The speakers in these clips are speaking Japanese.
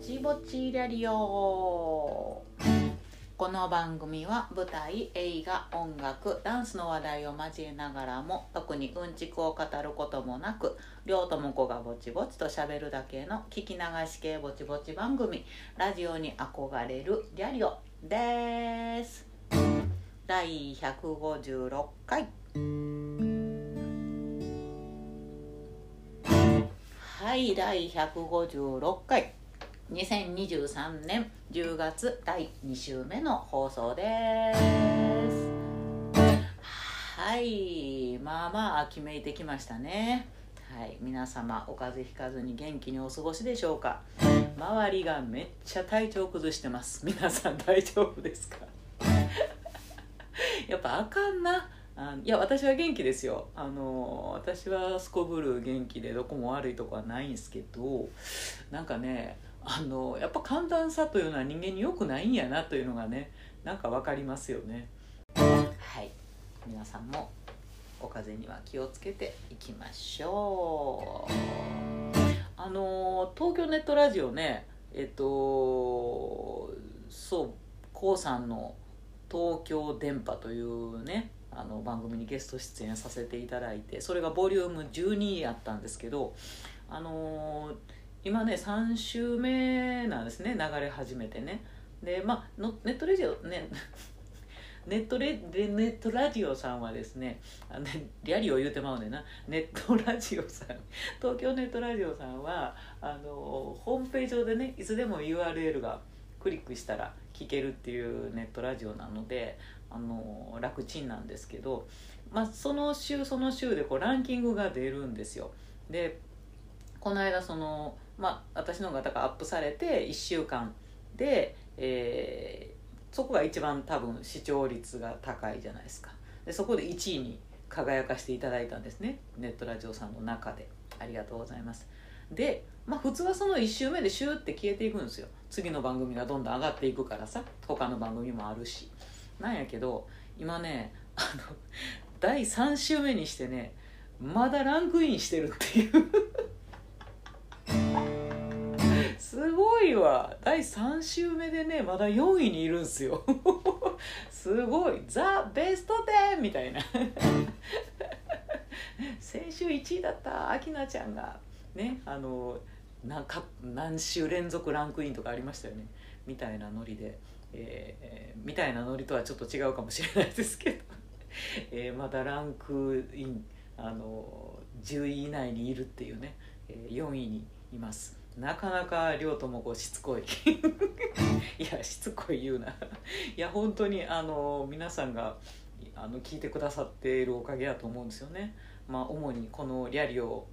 ちぼちラリオ。この番組は舞台映画音楽ダンスの話題を交えながらも特にうんちくを語ることもなく両友子がぼちぼちとしゃべるだけの聞き流し系ぼちぼち番組ラジオに憧れるリャリオです。第156回。はい第156回。2023年10月第2週目の放送です。はい。まあまあ秋めいてきましたね。はい。皆様お風邪ひかずに元気にお過ごしでしょうか？周りがめっちゃ体調崩してます。皆さん大丈夫ですか？やっぱあかんな。あいや私は元気ですよ。あの私はすこぶる元気でどこも悪いとこはないんですけどなんかねあのやっぱ寒暖差というのは人間に良くないんやなというのがねなんか分かりますよね。はい。皆さんもお風邪には気をつけていきましょう。あの東京ネットラジオねえっとそう k o さんの「東京電波」というねあの番組にゲスト出演させていただいてそれがボリューム12やったんですけどあのー、今ね3週目なんですね流れ始めてね。でまあ ネットレジオねネットレネットラジオさんはですねあのリアリを言うてまうねんな。ネットラジオさん。東京ネットラジオさんはあのホームページ上でねいつでも URL がクリックしたら聞けるっていうネットラジオなのであの楽ちんなんですけど、まあ、その週その週でこうランキングが出るんですよ。でこの間その、まあ、私の方がだからアップされて1週間で、えー、そこが一番多分視聴率が高いじゃないですか。でそこで1位に輝かせていただいたんですね。ネットラジオさんの中で。ありがとうございます。で、まあ、普通はその1週目でシューって消えていくんですよ。次の番組がどんどん上がっていくからさ。他の番組もあるし。なんやけど今ねあの第3週目にしてねまだランクインしてるっていう。すごいわ。第3週目でねまだ4位にいるんすよ。すごい。ザ・ベスト10みたいな。先週1位だったアキナちゃんが。ねあのなんか何週連続ランクインとかありましたよね。みたいなノリで。えー、みたいなノリとはちょっと違うかもしれないですけど、えー、まだランクインあの10位以内にいるっていうね、えー、4位にいます。なかなか亮ともこうしつこい。いやしつこい言うな。いや本当にあの皆さんがあの聞いてくださっているおかげだと思うんですよね。まあ主にこのリャリオ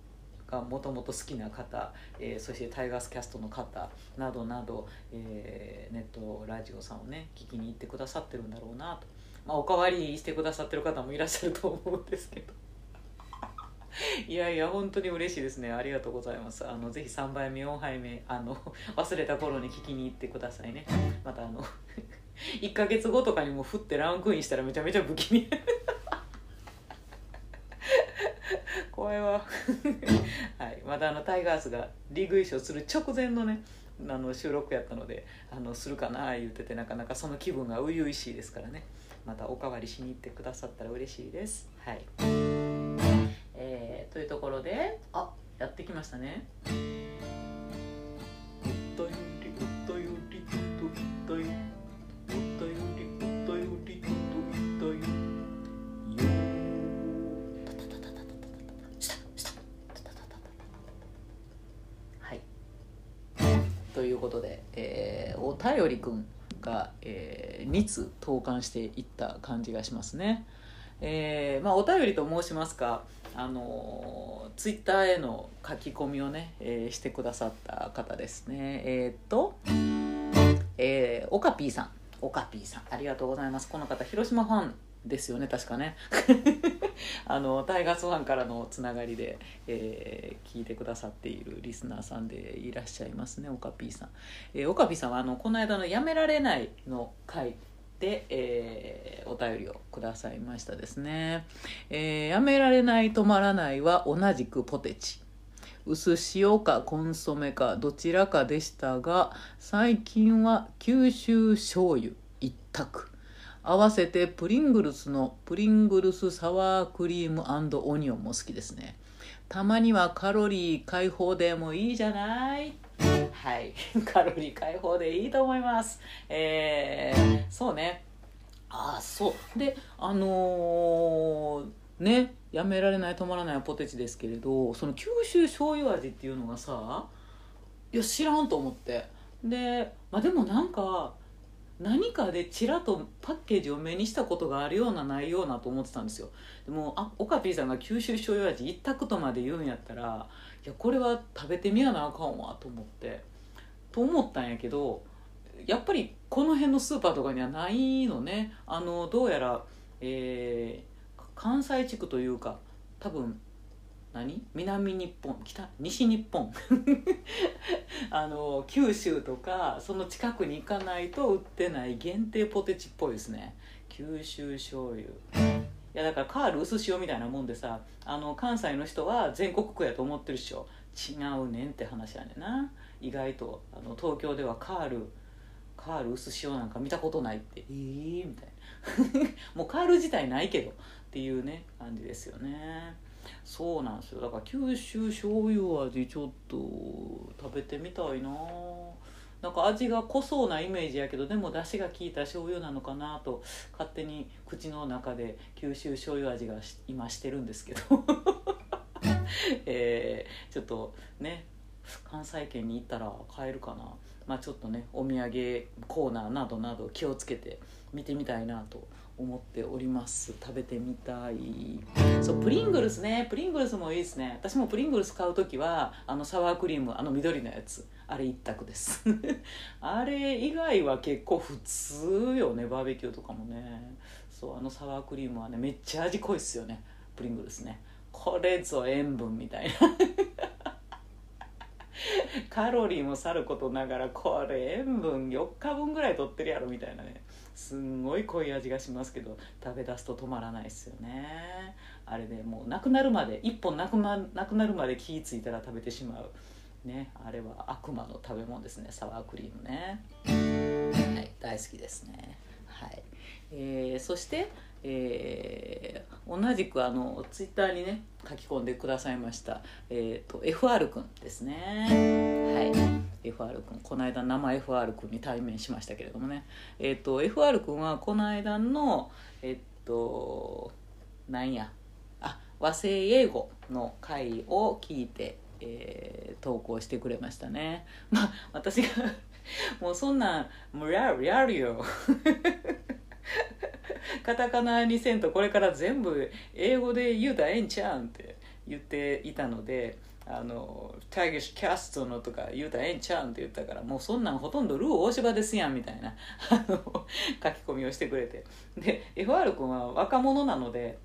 がもともと好きな方、えー、そしてタイガースキャストの方などなど、えー、ネットラジオさんをね聞きに行ってくださってるんだろうなと、まあ、おかわりしてくださってる方もいらっしゃると思うんですけど。いやいや本当に嬉しいですね。ありがとうございます。あのぜひ3杯目4杯目あの 忘れた頃に聞きに行ってくださいね。またあの 1か月後とかにも振ってランクインしたらめちゃめちゃ不気味。怖いわ。はい。またあのタイガースがリーグ優勝する直前のねあの収録やったのであのするかな言っててなかなかその気分が初々しいですからね。またおかわりしに行ってくださったら嬉しいです。はい。えー、というところであやってきましたね。い。うことで、えー、お便りくんが、えー、2通投函していった感じがしますね。えーまあ、お便りと申しますか、あのツイッターへの書き込みをね、えー、してくださった方ですね。えー、っと、えー、オカピーさん。オカピーさん。ありがとうございます。この方、広島ファンですよね確かね あのタイガースファンからのつながりで、えー、聞いてくださっているリスナーさんでいらっしゃいますねオカピーさん、えー、オカピーさんはあのこの間の「やめられない」の回で、えー、お便りをくださいましたですね、えー、やめられない止まらないは同じくポテチ。薄塩かコンソメかどちらかでしたが最近は九州醤油一択。合わせてプリングルスのプリングルスサワークリームオニオンも好きですね。たまにはカロリー解放でもいいじゃない。はい。カロリー解放でいいと思います。えー、そうね。ああそう。であのー、ねやめられない止まらないポテチですけれどその九州醤油味っていうのがさいや知らんと思って。でまあでもなんか何かでちらっとパッケージを目にしたことがあるようなないようなと思ってたんですよ。でもあオカピーさんが九州醤油味一択とまで言うんやったらいやこれは食べてみやなあかんわと思ってと思ったんやけどやっぱりこの辺のスーパーとかにはないのね。あのどうやら、えー、関西地区というか多分何？南日本北西日本。あの九州とかその近くに行かないと売ってない限定ポテチっぽいですね。九州醤油。いやだからカール薄塩みたいなもんでさあの関西の人は全国区やと思ってるっしょ。違うねんって話やねんな。意外とあの東京ではカールカール薄塩なんか見たことないって。ええー、みたいな。もうカール自体ないけど。っていうね感じですよね。そうなんですよ。だから九州醤油味ちょっと食べてみたいな。なんか味が濃そうなイメージやけどでも出汁が効いた醤油なのかなと勝手に口の中で九州醤油味が今してるんですけど。えー、ちょっとね関西圏に行ったら買えるかな。まあちょっとねお土産コーナーなどなど気をつけて見てみたいなと思っております。食べてみたい。そうプリングルスね。プリングルスもいいですね。私もプリングルス買う時はあのサワークリームあの緑のやつ。あれ一択です。あれ以外は結構普通よね。バーベキューとかもね。そうあのサワークリームはねめっちゃ味濃いっすよね。プリングルスね。これぞ塩分みたいな。カロリーもさることながらこれ塩分4日分ぐらい取ってるやろみたいなね。すんごい濃い味がしますけど食べ出すと止まらないですよね。あれでもうなくなるまで1本なく,、ま、なくなるまで気ぃ付いたら食べてしまう。ねあれは悪魔の食べ物ですね。サワークリームね。はい大好きですね。はい。えー、そしてえー、同じくあのツイッターにね書き込んでくださいました、えーと、FR 君ですね。はい。FR 君この間生 FR 君に対面しましたけれどもね。えっ、ー、と FR 君はこの間のえっ、となんや。あ和製英語の回を聞いて、えー、投稿してくれましたね。まあ私がもうそんなんもうやるやるよ。カタカナにせんとこれから全部英語で言うたらええんちゃうんって言っていたのであのタイギッシュキャストのとか言うたらええんちゃうんって言ったからもうそんなんほとんどルー大芝ですやんみたいなあの書き込みをしてくれて。で FR 君は若者なので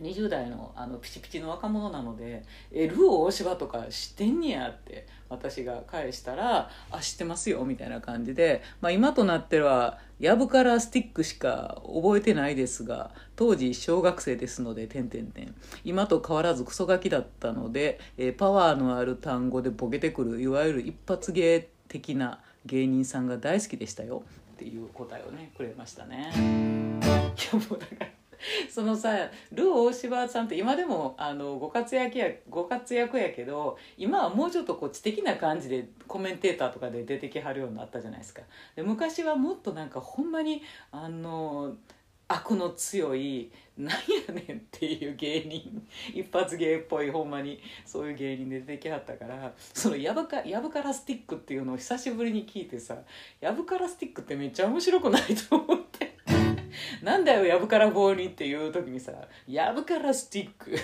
20代のあのピチピチの若者なので「えルー大柴とか知ってんねや」って私が返したら「あ知ってますよ」みたいな感じで、まあ、今となってはやぶからスティックしか覚えてないですが当時小学生ですので点点点今と変わらずクソガキだったので、え、パワーのある単語でボケてくるいわゆる一発芸的な芸人さんが大好きでしたよっていう答えをねくれましたね。いやもうだから そのさルー大柴さんって今でもあのご活躍やご活躍やけど今はもうちょっとこう知的な感じでコメンテーターとかで出てきはるようになったじゃないですか。で昔はもっとなんかほんまにあの悪の強いなんやねんっていう芸人一発芸っぽいほんまにそういう芸人で出てきはったからそのやぶかやぶからスティックっていうのを久しぶりに聞いてさやぶからスティックってめっちゃ面白くないと思って。なんだよやぶから棒にっていう時にさやぶからスティック。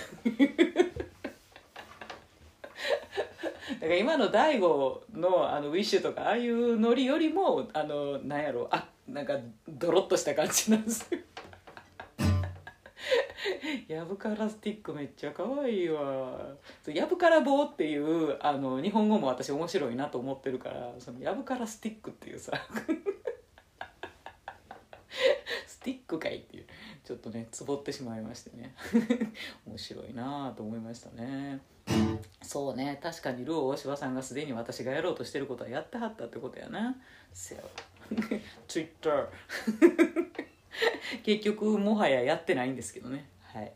だから今の大悟のあのウィッシュとかああいうノリよりもあのなんやろあなんかドロッとした感じなんですよ。やぶからスティックめっちゃ可愛いわ。やぶから棒っていうあの日本語も私面白いなと思ってるからそのやぶからスティックっていうさ。スティックかいっていうちょっとねつぼってしまいましてね。面白いなと思いましたね。そうね確かにルー大柴さんがすでに私がやろうとしてることはやってはったってことやな。せや Twitter 結局もはややってないんですけどね。はい。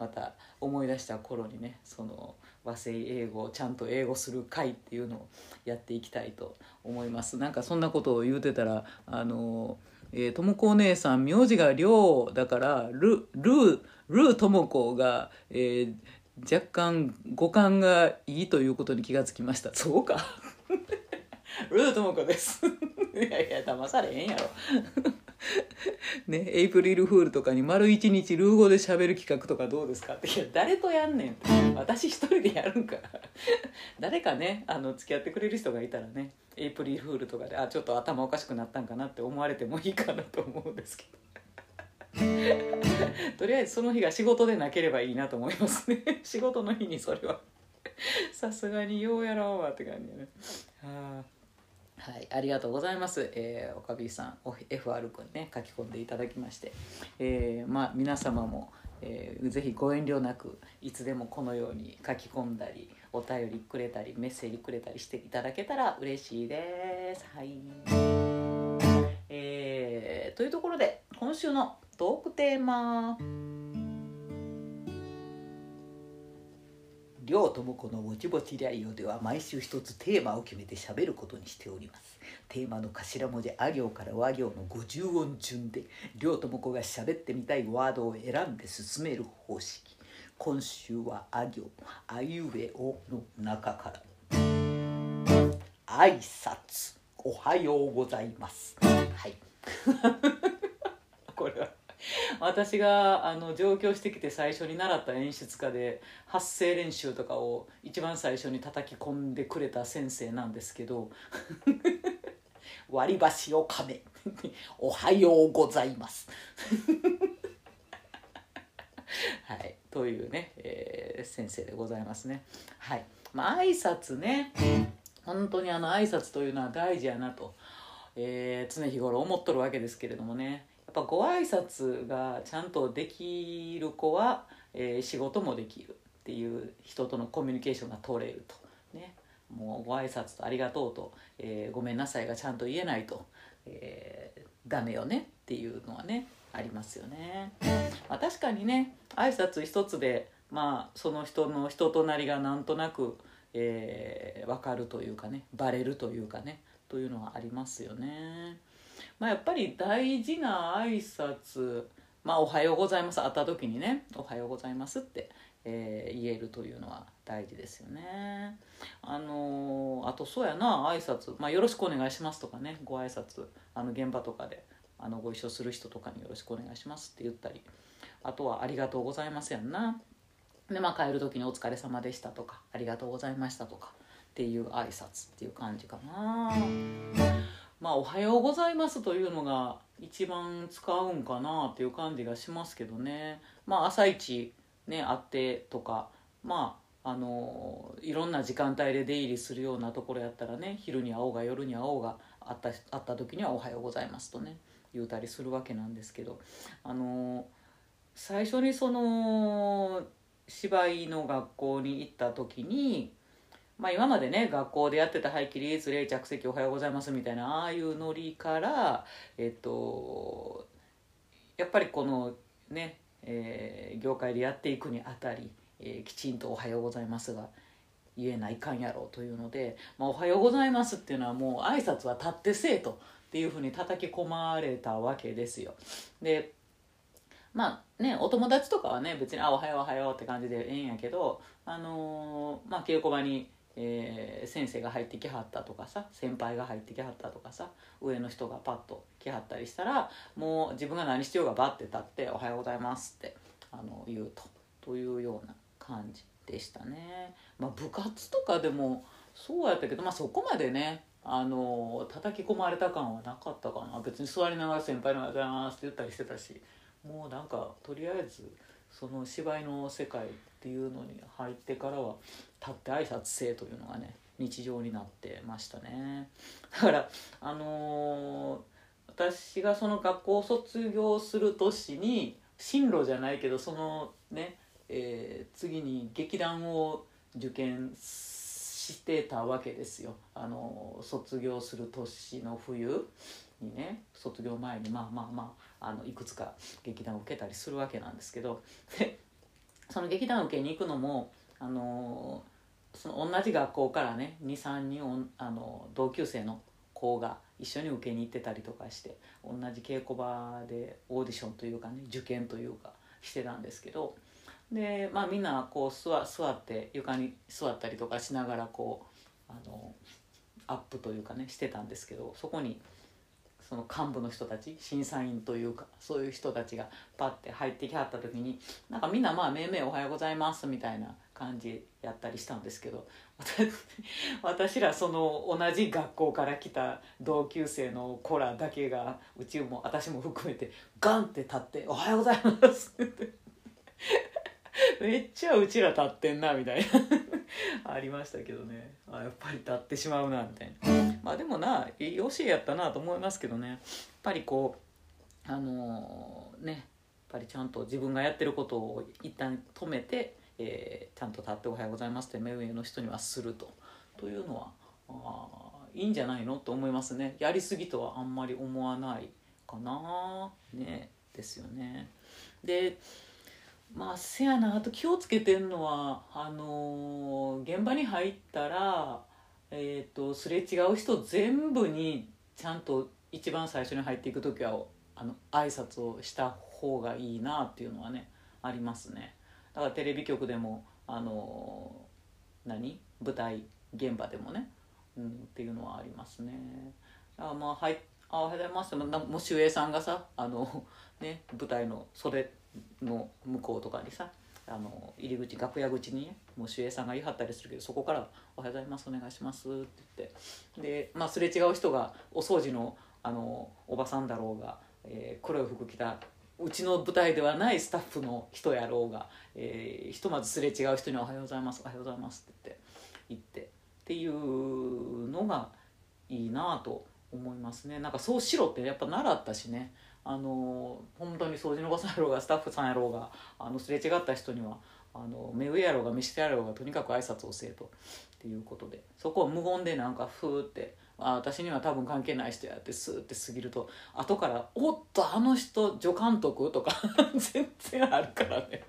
また思い出した頃にねその和製英語をちゃんと英語する会っていうのをやっていきたいと思います。なんかそんなことを言うてたらあのえともこお姉さん名字がりょうだからる、る、るともこが、えー、若干五感がいいということに気がつきました。そうか。ルーともこです。いやいや騙されへんやろ。ね、エイプリルフールとかに丸一日ルー語で喋る企画とかどうですか？っていや誰とやんねん私一人でやるんか。誰かねあの付き合ってくれる人がいたらねエイプリルフールとかであちょっと頭おかしくなったんかなって思われてもいいかなと思うんですけど。とりあえずその日が仕事でなければいいなと思いますね。仕事の日にそれは。さすがにようやろうわって感じね。はあ。はい、ありがとうございます。えー、おかびさん、FR 君ね、書き込んでいただきまして、えー、まあ皆様も、えー、ぜひご遠慮なくいつでもこのように書き込んだり、お便りくれたり、メッセージくれたりしていただけたら嬉しいです。はい。えー、というところで今週のトークテーマ。両友子のぼちぼちライオでは毎週一つテーマを決めて喋ることにしております。テーマの頭文字あ行から和行の50音順で両友子が喋ってみたいワードを選んで進める方式。今週はあ行あいうえおの中から。挨拶。おはようございます。はい。これは 私があの上京してきて最初に習った演出家で発声練習とかを一番最初に叩き込んでくれた先生なんですけど割り箸をかめ。おはようございます。はい。というね、えー、先生でございますね。はい。まあ挨拶ね。本当にあの挨拶というのは大事やなと、えー、常日頃思っとるわけですけれどもね。っぱご挨拶がちゃんとできる子は、えー、仕事もできるっていう人とのコミュニケーションが取れるとねもうご挨拶とありがとうと、えー、ごめんなさいがちゃんと言えないと、えー、ダメよねっていうのはねありますよね。まあ、確かにね挨拶一つでまあその人の人となりがなんとなく、えー、分かるというかねバレるというかねというのはありますよね。まあ、やっぱり大事な挨拶まあ、おはようございます会った時にね「おはようございます」って、えー、言えるというのは大事ですよね。あのー、あとそうやな挨拶まあよろしくお願いしますとかねご挨拶あの現場とかであのご一緒する人とかによろしくお願いしますって言ったりあとはありがとうございますやんな。でまあ帰る時にお疲れ様でしたとかありがとうございましたとかっていう挨拶っていう感じかな。まあ「おはようございます」というのが一番使うんかなっていう感じがしますけどね。まあ朝一ねあってとかまああのいろんな時間帯で出入りするようなところやったらね昼に会おうが夜に会おうがあったあった時には「おはようございます」とね言うたりするわけなんですけど。あの最初にその芝居の学校に行った時にまあ、今までね学校でやってた「はい起立礼着席おはようございます」みたいなああいうノリからえっとやっぱりこのね、えー、業界でやっていくにあたり、えー、きちんと「おはようございます」が言えないかんやろうというので「まあ、おはようございます」っていうのはもう挨拶は立ってせえとっていうふうに叩き込まれたわけですよ。でまあねお友達とかはね別に「あおはようおはよう」って感じでええんやけどあのー、まあ稽古場にえー、先生が入ってきはったとかさ先輩が入ってきはったとかさ上の人がパッと来はったりしたらもう自分が何しようがバッて立って「おはようございます」ってあの言うとというような感じでしたね。まあ、部活とかでもそうやったけど、まあ、そこまでねあの叩き込まれた感はなかったかな別に座りながら先輩の「おはようございます」って言ったりしてたしもうなんかとりあえずその芝居の世界っていうのに入ってからは立って挨拶せというのがね日常になってましたね。だからあのー、私がその学校を卒業する年に進路じゃないけどそのね、えー、次に劇団を受験してたわけですよ。あの卒業する年の冬にね卒業前にまあまあまああのいくつか劇団を受けたりするわけなんですけど。でその劇団受けに行くのもあのその同じ学校からね23人あの同級生の子が一緒に受けに行ってたりとかして同じ稽古場でオーディションというかね受験というかしてたんですけどでまあみんなこう座座って床に座ったりとかしながらこうあのアップというかねしてたんですけどそこにその幹部の人たち審査員というかそういう人たちがパッて入ってきはった時になんかみんなまあ「めいめいおはようございます」みたいな感じやったりしたんですけど 私らその同じ学校から来た同級生の子らだけがうちも私も含めてガンって立って「おはようございます」って。めっちゃうちら立ってんなみたいな。ありましたけどね。あやっぱり立ってしまうなみたいな。まあでもないい教えやったなと思いますけどね。やっぱりこうあのー、ねやっぱりちゃんと自分がやってることを一旦止めて、えー、ちゃんと立って「おはようございます」って目上の人にはすると。というのはあいいんじゃないのと思いますね。やりすぎとはあんまり思わないかな。ね。ですよね。でまあせやな。あと気をつけてんのはあのー、現場に入ったら、えーと、すれ違う人全部にちゃんと一番最初に入っていく時はあの挨拶をした方がいいなっていうのはねありますね。だからテレビ局でもあの、何？舞台現場でもね、うん、っていうのはありますね。だからまあはいあおはようございますももし上さんがさあのね舞台の袖の向こうとかにさあの入り口楽屋口にねもう守衛さんが言い張ったりするけどそこから「おはようございますお願いします」って言って。で、まあ、すれ違う人がお掃除のあのおばさんだろうが、えー、黒い服着たうちの舞台ではないスタッフの人やろうが、えー、ひとまずすれ違う人に「おはようございますおはようございます」って言って言ってっていうのがいいなと思いますね。なんかそうしろってやっぱ習ったしね。あの本当に掃除のおばさんやろうがスタッフさんやろうがあのすれ違った人にはあの目上やろうが見してやろうがとにかく挨拶をせえとっていうことで。そこを無言でなんかふーってあ私には多分関係ない人やってスーって過ぎると後から「おっとあの人助監督?」とか 全然あるからね。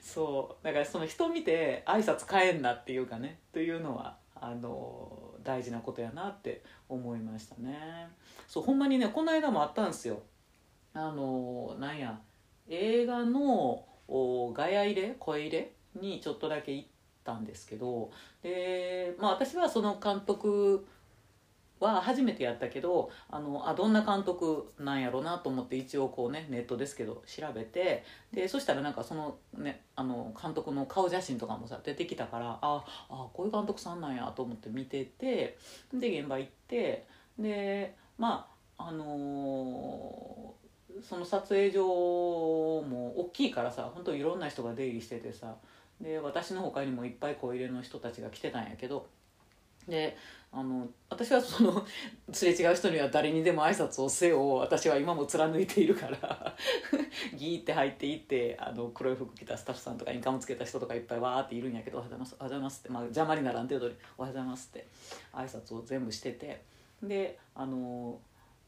そう。だからその人見て挨拶変えんなっていうかねというのはあの大事なことやなって思いましたね。そうほんまにねこの間もあったんですよ。あのなんや映画のガヤ入れ声入れにちょっとだけ行ったんですけどでまあ私はその監督は初めてやったけどあのあどんな監督なんやろうなと思って一応こうねネットですけど調べてでそしたらなんかその,、ね、あの監督の顔写真とかもさ出てきたからああこういう監督さんなんやと思って見ててで現場行ってでまああのー、その撮影所も大きいからさ本当いろんな人が出入りしててさで私の他にもいっぱい小入れの人たちが来てたんやけどであの私はそのすれ違う人には誰にでも挨拶をせよ私は今も貫いているから ギーって入っていってあの黒い服着たスタッフさんとかインカムつけた人とかいっぱいわーっているんやけど「おはようございます」おはようございますって、まあ、邪魔にならん程度に「おはようございます」って挨拶を全部してて。であの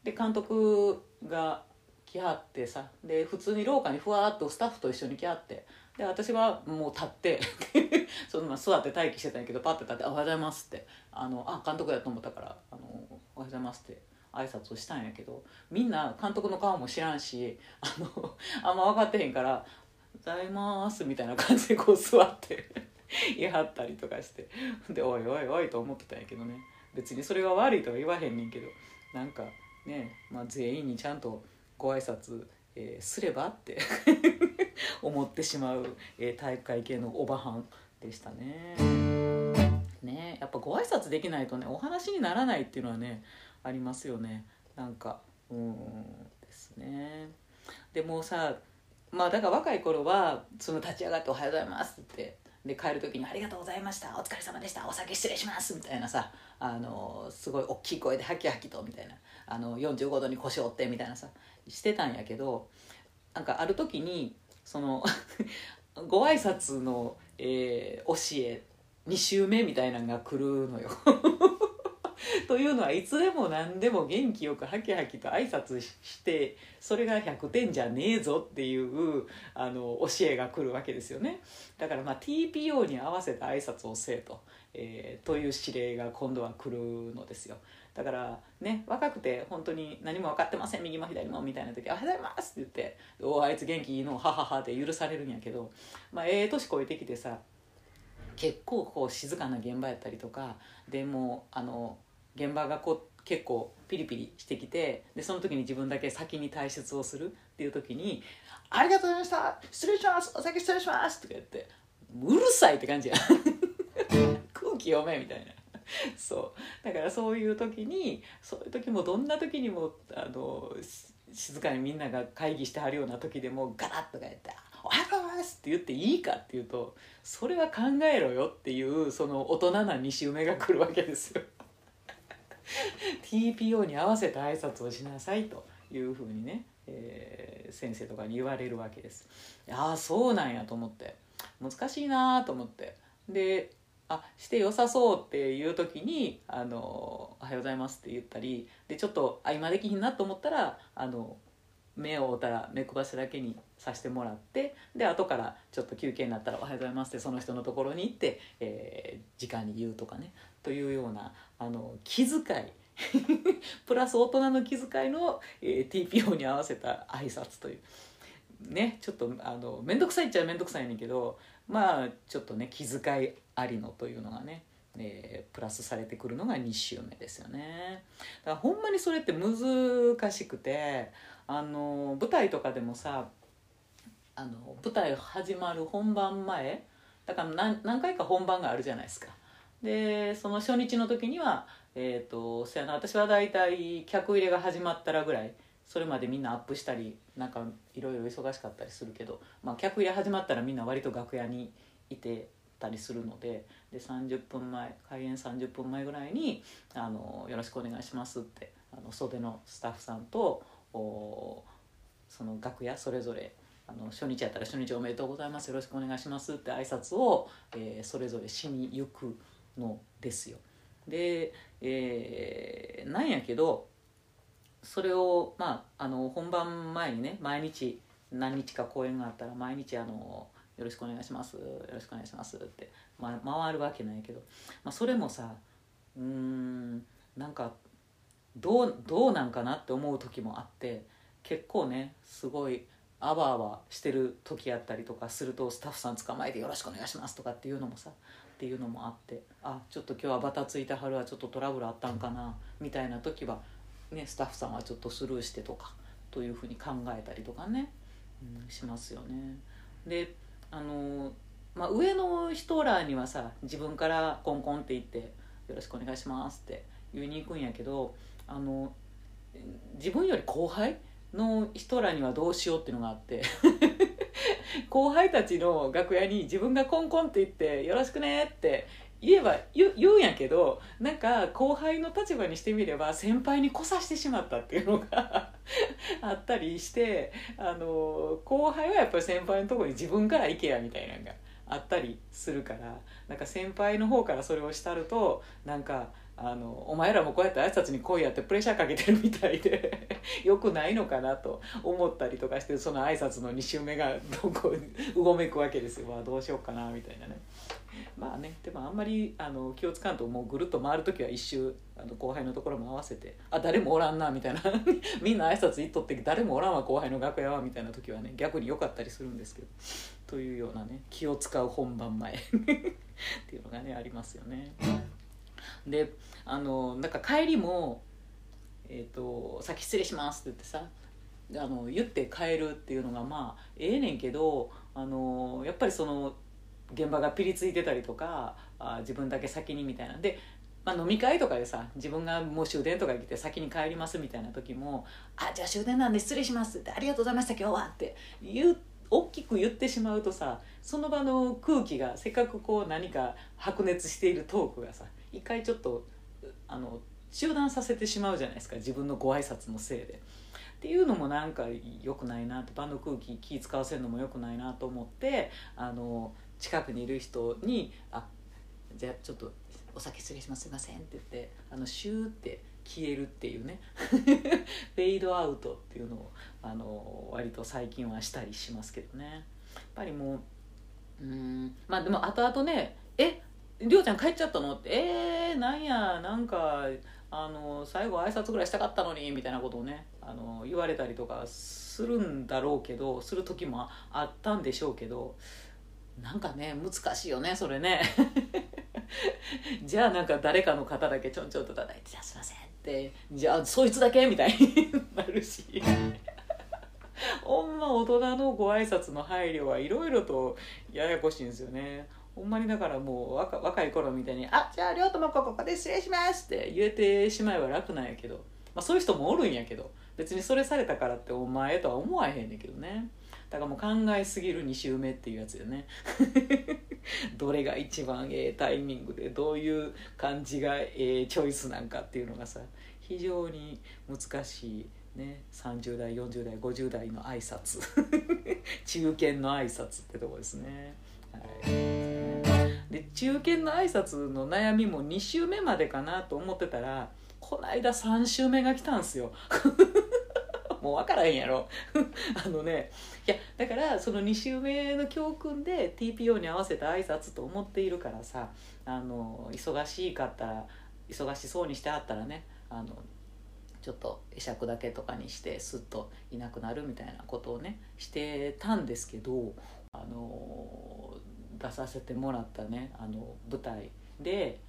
で監督が来はってさで普通に廊下にふわーっとスタッフと一緒に来はってで私はもう立って そのまま座って待機してたんやけどパッて立って「おはようございます」ってあのあ監督やと思ったから「あのおはようございます」って挨拶をしたんやけどみんな監督の顔も知らんしあのあんま分かってへんから「ございます」みたいな感じでこう座って 言い張ったりとかしてで「おいおいおい」と思ってたんやけどね。別にそれが悪いとは言わへんねんけどなんかね、まあ、全員にちゃんとご挨拶、えー、すればって。思ってしまう、えー、体育会系のおばはんでしたね。ねやっぱご挨拶できないとねお話にならないっていうのはねありますよね。なんかうんですね。でもさまあだから若い頃はその立ち上がって「おはようございます」ってで帰る時に「ありがとうございました。お疲れ様でした。お酒失礼します」みたいなさあのすごい大きい声でハキハキとみたいな。あの45度に腰折ってみたいなさしてたんやけどなんかある時にその ご挨拶の、えー、教え2週目みたいなのが来るのよ。というのはいつでも何でも元気よくハキハキと挨拶してそれが100点じゃねえぞっていうあの教えが来るわけですよねだからまあ TPO に合わせた挨拶をせえと、えー、という指令が今度は来るのですよだからね若くて本当に何も分かってません。右も左もみたいな時「おはようございます」って言って「おあいつ元気いいのははは」って許されるんやけどまあええ年越えてきてさ結構こう静かな現場やったりとかでもあの現場がこう結構ピリピリしてきてでその時に自分だけ先に退出をするっていう時に「ありがとうございました失礼しますお先失礼します」とか言ってうるさいって感じや。空気読めみたいな。そうだからそういう時にそういう時もどんな時にもあの静かにみんなが会議してはるような時でもガラッとかやって「おはようございます」って言っていいかっていうとそれは考えろよっていうその大人な2週目が来るわけですよ。TPO に合わせた挨拶をしなさいというふうにね、えー、先生とかに言われるわけです。ああそうなんやと思って難しいなと思ってであして良さそうっていう時に「あのおはようございます」って言ったりでちょっとあ今できひんなと思ったらあの目を追ったら目くばしだけにさしてもらってで後からちょっと休憩になったら「おはようございます」ってその人のところに行って、えー、時間に言うとかね。というようなあの気遣い。プラス大人の気遣いの、えー、TPO に合わせた挨拶という。ねちょっとあの面倒くさいっちゃ面倒くさいねんけどまあちょっとね気遣いありのというのがね、えー、プラスされてくるのが2週目ですよね。だからほんまにそれって難しくてあの舞台とかでもさあの舞台始まる本番前だから何何回か本番があるじゃないですか。でその初日の時にはえ、ー、とそやな私は大体客入れが始まったらぐらいそれまでみんなアップしたりなんかいろいろ忙しかったりするけど、まあ、客入れ始まったらみんな割と楽屋にいてたりするのでで30分前開演30分前ぐらいにあの「よろしくお願いします」ってあの袖のスタッフさんとおその楽屋それぞれあの初日やったら「初日おめでとうございますよろしくお願いします」って挨拶を、えー、それぞれしに行くのですよ。で、えー、なんやけどそれを、まあ、あの本番前にね毎日何日か公演があったら毎日あの「よろしくお願いしますよろしくお願いします」って、ま、回るわけないけど、まあ、それもさうーんなんかどうどうなんかなって思う時もあって結構ねすごいあわあわしてる時やったりとかするとスタッフさん捕まえて「よろしくお願いします」とかっていうのもさっていうのもあってあちょっと今日はバタついた春はちょっとトラブルあったんかなみたいな時はね、スタッフさんはちょっとスルーしてとかというふうに考えたりとかね、うん、しますよね。であの、まあ、上の人らにはさ自分からコンコンって言って「よろしくお願いします」って言いに行くんやけどあの自分より後輩の人らにはどうしようっていうのがあって 後輩たちの楽屋に自分がコンコンって言って「よろしくね」って言えば言言うんやけどなんか後輩の立場にしてみれば先輩にこさしてしまったっていうのが あったりしてあの後輩はやっぱり先輩のとこに自分から行けやみたいなのがあったりするからなんか先輩の方からそれをしたるとなんかあのお前らもこうやって挨拶に来いやってプレッシャーかけてるみたいで よくないのかなと思ったりとかしてその挨拶の2週目がどこ うごめくわけですよ、まあ、どうしようかなみたいなね。まあねでもあんまりあの気をつかんともうぐるっと回る時は一周あの後輩のところも合わせてあ誰もおらんなみたいな みんな挨拶行っとって誰もおらんわ後輩の楽屋はみたいな時はね逆に良かったりするんですけどというようなね気を使う本番前っていうのがねありますよね。であのなんか帰りも「えーと、先失礼します」って言ってさあの言って帰るっていうのがまあええねんけどあのやっぱりその現場がピリついてたりとかあ自分だけ先にみたいな。んで、まあ、飲み会とかでさ自分がもう終電とか来て先に帰りますみたいな時も「あじゃあ終電なんで失礼します」って「ありがとうございました今日は」って言う大きく言ってしまうとさその場の空気がせっかくこう何か白熱しているトークがさ一回ちょっとあの中断させてしまうじゃないですか。自分のご挨拶のせいで。っていうのもなんか良くないなって場の空気気使わせるのも良くないなと思ってあの近くにいる人に「あじゃあちょっとお酒失礼します。すいません」って言ってあのシューって消えるっていうね。フェードアウトっていうのをあの割と最近はしたりしますけどね。やっぱりもううん。まあでも後々ね「えりょうちゃん帰っちゃったの?」って「えー、なんやなんかあの最後挨拶ぐらいしたかったのに」みたいなことをねあの言われたりとかするんだろうけどする時もあったんでしょうけどなんかね難しいよねそれね。じゃあなんか誰かの方だけちょんちょんと叩いて「じゃあすいません」って。じゃあそいつだけ？みたいになるし。ほんま大人のご挨拶の配慮はいろいろとややこしいんですよね。ほんまにだからもう若若い頃みたいに「あじゃあ亮ともここで失礼します」って言えてしまえば楽なんやけど、まあ、そういう人もおるんやけど別にそれされたからってお前とは思わへんねんけどね。だからもう考えすぎる2周目っていうやつよね。どれが一番ええタイミングでどういう感じがええチョイスなんかっていうのがさ非常に難しいね。30代40代50代の挨拶。中堅の挨拶ってとこですね。はい。で中堅の挨拶の悩みも2週目までかなと思ってたらこないだ3週目が来たんすよ。もう分からへんやろ。あのねいやだからその2週目の教訓で TPO に合わせた挨拶と思っているからさあの忙しかったら忙しそうにしてあったらねあのちょっと会釈だけとかにしてスッといなくなるみたいなことをねしてたんですけどあの出させてもらったねあの舞台で、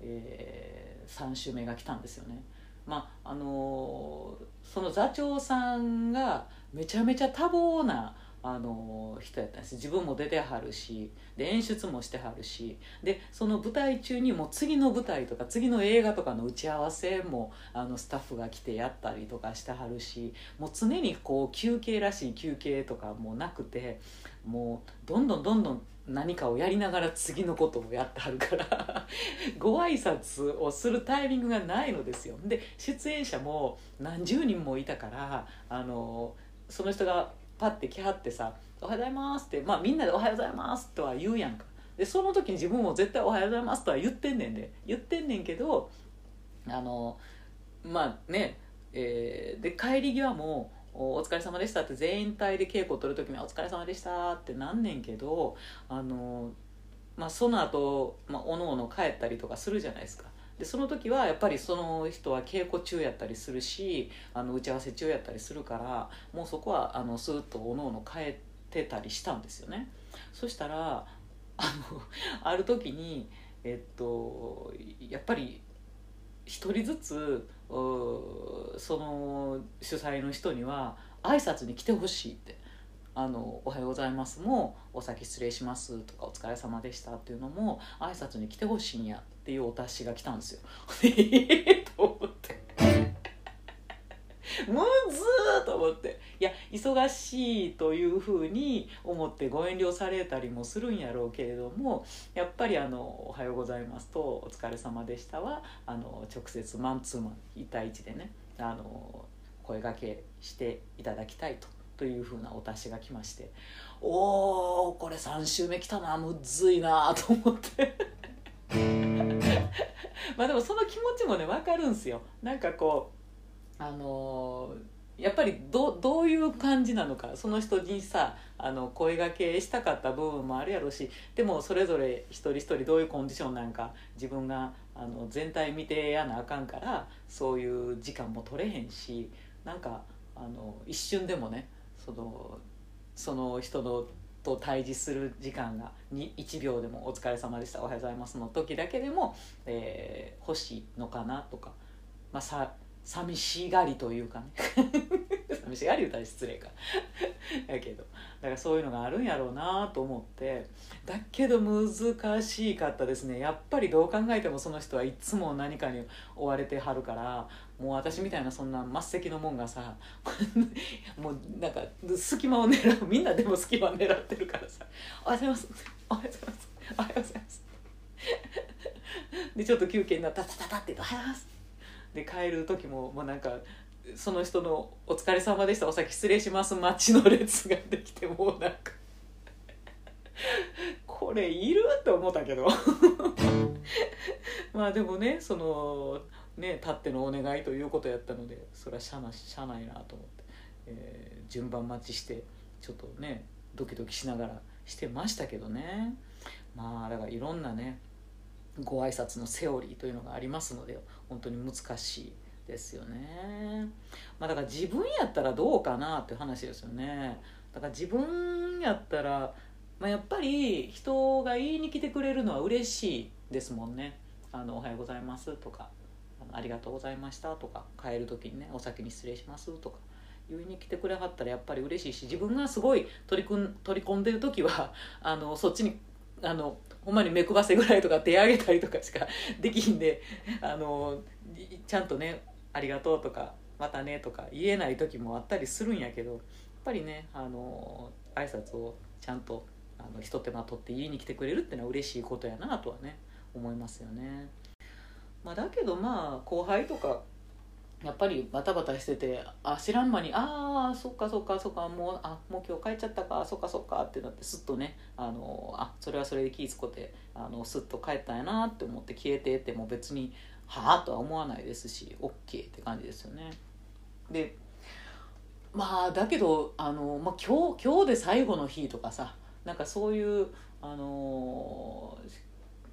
えー、3週目が来たんですよね。まああのその座長さんがめちゃめちゃ多忙なあの人やったんです自分も出てはるしで演出もしてはるしでその舞台中にも次の舞台とか次の映画とかの打ち合わせもあのスタッフが来てやったりとかしてはるしもう常にこう休憩らしい休憩とかもなくてもうどんどんどんどん何かをやりながら次のことをやってはるから ご挨拶をするタイミングがないのですよ。で出演者も何十人もいたからあのその人がパッて来はってさ「おはようございます」ってまあみんなで「おはようございます」とは言うやんか。でその時に自分も絶対「おはようございます」とは言ってんねんで言ってんねんけどあのまあねえー、で帰り際もお疲れ様でしたって全員体で稽古を取る時に「お疲れ様でした」ってなんねんけどあの、まあ、その後、まあおのおの帰ったりとかするじゃないですか。でその時はやっぱりその人は稽古中やったりするしあの打ち合わせ中やったりするからもうそこはあのスーッとおのおの帰ってたりしたんですよね。そしたらあのある時にえっとやっぱり一人ずつその主催の人には挨拶に来てほしいって「あのおはようございます」も「お先失礼します」とか「お疲れ様でした」っていうのも挨拶に来てほしいんやっていうお達しが来たんですよ。えと思って むずーと思っていや忙しいというふうに思ってご遠慮されたりもするんやろうけれどもやっぱりあの「おはようございます」と「お疲れ様でしたは」あの直接マンツーマン1対1でねあの声がけしていただきたいと。というふうなお達しが来ましておおこれ3週目来たなむずいなと思って まあでもその気持ちもね分かるんすよなんかこうあの、やっぱりどどういう感じなのかその人にさあの声がけしたかった部分もあるやろうしでもそれぞれ一人一人どういうコンディションなんか自分があの全体見てやなあかんからそういう時間も取れへんしなんかあの一瞬でもねそのその人のと対峙する時間が1秒でも「お疲れ様でしたおはようございます」の時だけでも、えー、欲しいのかなとか、まあ、さ寂しがりというかね。寂しがり言うたら失礼か。やけど。だからそういうのがあるんやろうなと思って。だけど難しかったですね。やっぱりどう考えてもその人はいつも何かに追われてはるからもう私みたいなそんな末席のもんがさ もうなんか隙間を狙う。みんなでも隙間を狙ってるからさ「おはようございます。おはようございます。おはようございます」でちょっと休憩になったたたたって「おはようございます」で帰る時ももうなんかその人の「お疲れ様でした。お先失礼します」待ちの列ができてもうなんか これいると思ったけど。まあでもねそのねたってのお願いということやったのでそれはしゃなしゃないなと思って、えー、順番待ちしてちょっとねドキドキしながらしてましたけどね。まあだからいろんなねご挨拶のセオリーというのがありますので本当に難しいですよね。まあ、だから自分やったらどうかなっていう話ですよね。だから自分やったら、まあ、やっぱり人が言いに来てくれるのは嬉しいですもんね。あのおはようございますとかありがとうございましたとか帰る時にねお先に失礼しますとか言いに来てくれはったらやっぱり嬉しいし自分がすごい取り組ん取り込んでる時はあのそっちにあのほんまに目くばせぐらいとか手上げたりとかしかできひんで あのちゃんとね「ありがとう」とか「またね」とか言えない時もあったりするんやけどやっぱりねあの挨拶をちゃんとあの一手間取って言いに来てくれるっていうのは嬉しいことやなとはね思いますよね。まあ、だけどまあ後輩とかやっぱりバタバタしててあ知らん間に「ああそっかそっかそっかもうあもう今日帰っちゃったかそっかそっか」ってなってすっとねあのあそれはそれで気ぃ使ってあのすっと帰ったんやなって思って消えてっても別に「はあ?」とは思わないですし OK って感じですよね。でまあだけどあの、まあ、今日今日で最後の日とかさなんかそういうあの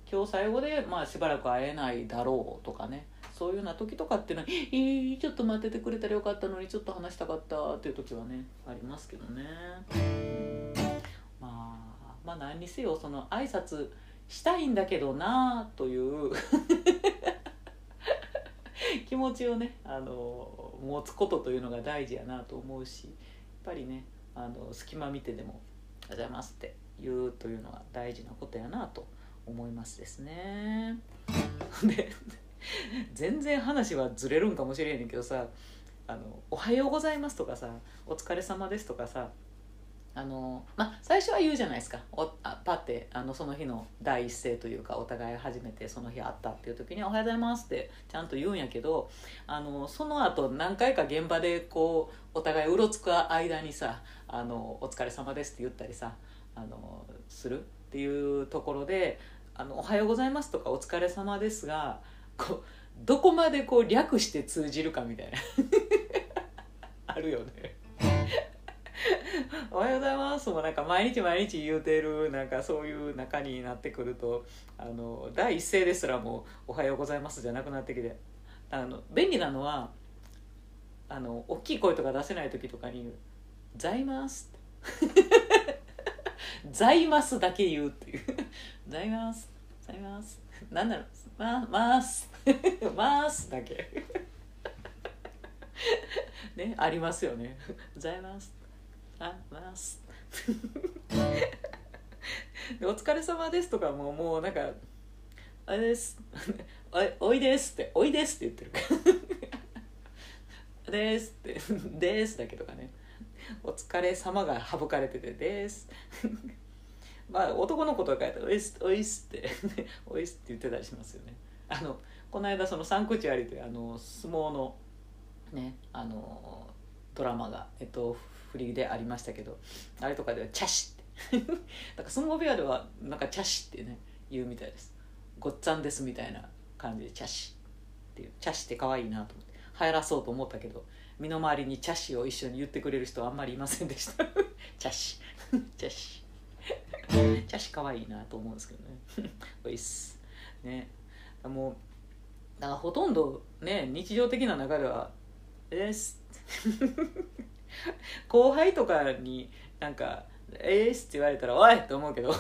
今日最後で、まあ、しばらく会えないだろうとかねそういうような時とかっていうのは「えー、ちょっと待っててくれたらよかったのにちょっと話したかった」っていう時はねありますけどね。まあ、まあ何にせよその挨拶したいんだけどなという 気持ちをねあの持つことというのが大事やなと思うしやっぱりねあの隙間見てでも「おはようございます」って言うというのが大事なことやなと思いますですね。で全然話はずれるんかもしれへんけどさ「あのおはようございます」とかさ「お疲れ様です」とかさあのまあ最初は言うじゃないですか。おあパッてあのその日の第一声というかお互い初めてその日会ったっていう時に「おはようございます」ってちゃんと言うんやけどあのその後何回か現場でこうお互いうろつく間にさ「あのお疲れ様です」って言ったりさあのするっていうところで「あのおはようございます」とか「お疲れ様ですが」こうどこまでこう略して通じるかみたいな。あるよね。おはようございます。もなんか毎日毎日言うてるなんかそういう中になってくるとあの第一声ですらも「おはようございます」じゃなくなってきて。あの便利なのはあの大きい声とか出せない時とかに「ざいます」「ざいます」だけ言うっていう「ざいます」「ざいます」何なのま「ます」「ます」だけ。ねありますよね「ございます」「あます」「お疲れ様です」とかももうなんか「あれです」お「おいです」って「おいです」って言ってるから。です」って「です」だけとかね「お疲れ様が省かれてて「です」まあ男の子とかやったら「おいす」おいすって「おいす」って言ってたりしますよね。あのこの間そのサンクチュアリというあの相撲のねあのドラマがえっと振りでありましたけどあれとかでは「チャシ」って。だから相撲部屋ではなんか「チャシ」ってね言うみたいです。ごっつぁんですみたいな感じで「チャシ」っていう「チャシ」って可愛いなと思って。流行らそうと思ったけど身の回りに「チャシ」を一緒に言ってくれる人はあんまりいませんでした。チャシ。チャシ。チャシ可愛いなと思うんですけどね。おいっす。ね。もうだからほとんどね日常的な中では「です」後輩とかになんか「えーす」って言われたら「おい!」って思うけど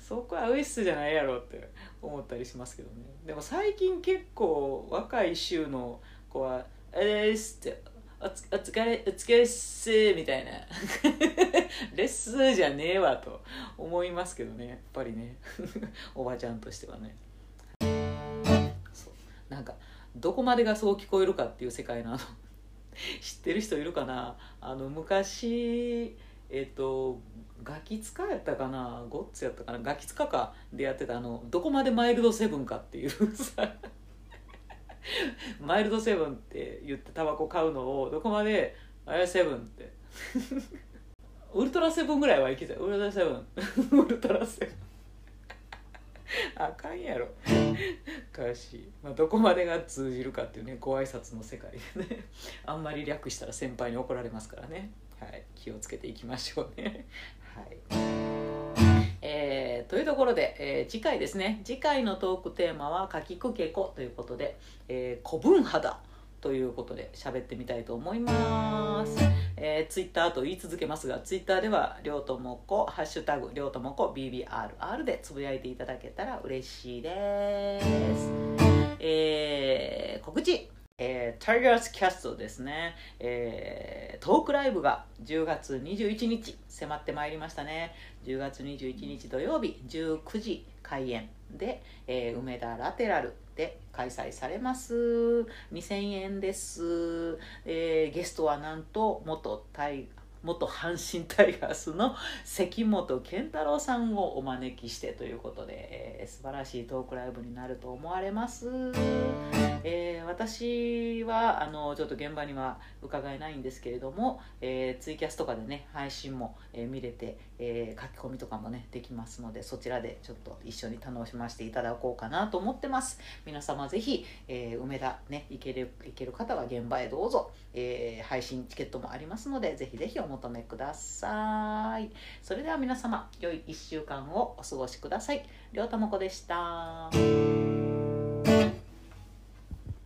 そこはウイスじゃないやろって思ったりしますけどねでも最近結構若い州の子は「えーす」っておつお疲れお疲れっすみたいな。レッスンじゃねえわと思いますけどねやっぱりね。おばちゃんとしてはね。そう。なんかどこまでがそう聞こえるかっていう世界のあの 知ってる人いるかな。あの昔えっ、とガキ使やったかな。ゴッツやったかな。ガキ使かでやってたあの「どこまでマイルドセブンか」っていうさ。マイルドセブンって言ってタバコ買うのをどこまで「あれセブン」って。ウルトラセブンぐらいはいけたウルトラセブン。ウルトラセブン。あかんやろ。かし、まあ、どこまでが通じるかっていうねご挨拶の世界でね。あんまり略したら先輩に怒られますからね、はい、気をつけていきましょうね。はい。えー、というところで、えー、次回ですね次回のトークテーマは「かきくけこ」ということで、えー、古文肌ということで喋ってみたいと思います。えー、ツイッターと言い続けますが、ツイッターでは、りょうともこ、ハッシュタグ、りょうともこ、BBRR でつぶやいていただけたら嬉しいです。えー、告知。えー、タイガースキャストですね、えー、トークライブが10月21日迫ってまいりましたね。10月21日土曜日19時開演で、えー、梅田ラテラルで開催されます。2000円です、えー、ゲストはなんと元タイ元阪神タイガースの関本健太郎さんをお招きしてということで、えー、素晴らしいトークライブになると思われます。えー、私はあのちょっと現場には伺えないんですけれども、えー、ツイキャスとかでね配信も、えー、見れて、え書き込みとかもねできますのでそちらでちょっと一緒に楽しませていただこうかなと思ってます。皆様ぜひ、え梅田ね行ける行ける方は現場へどうぞ、え配信チケットもありますのでぜひぜひお求めください。それでは皆様良い1週間をお過ごしください。りょうたもこでした。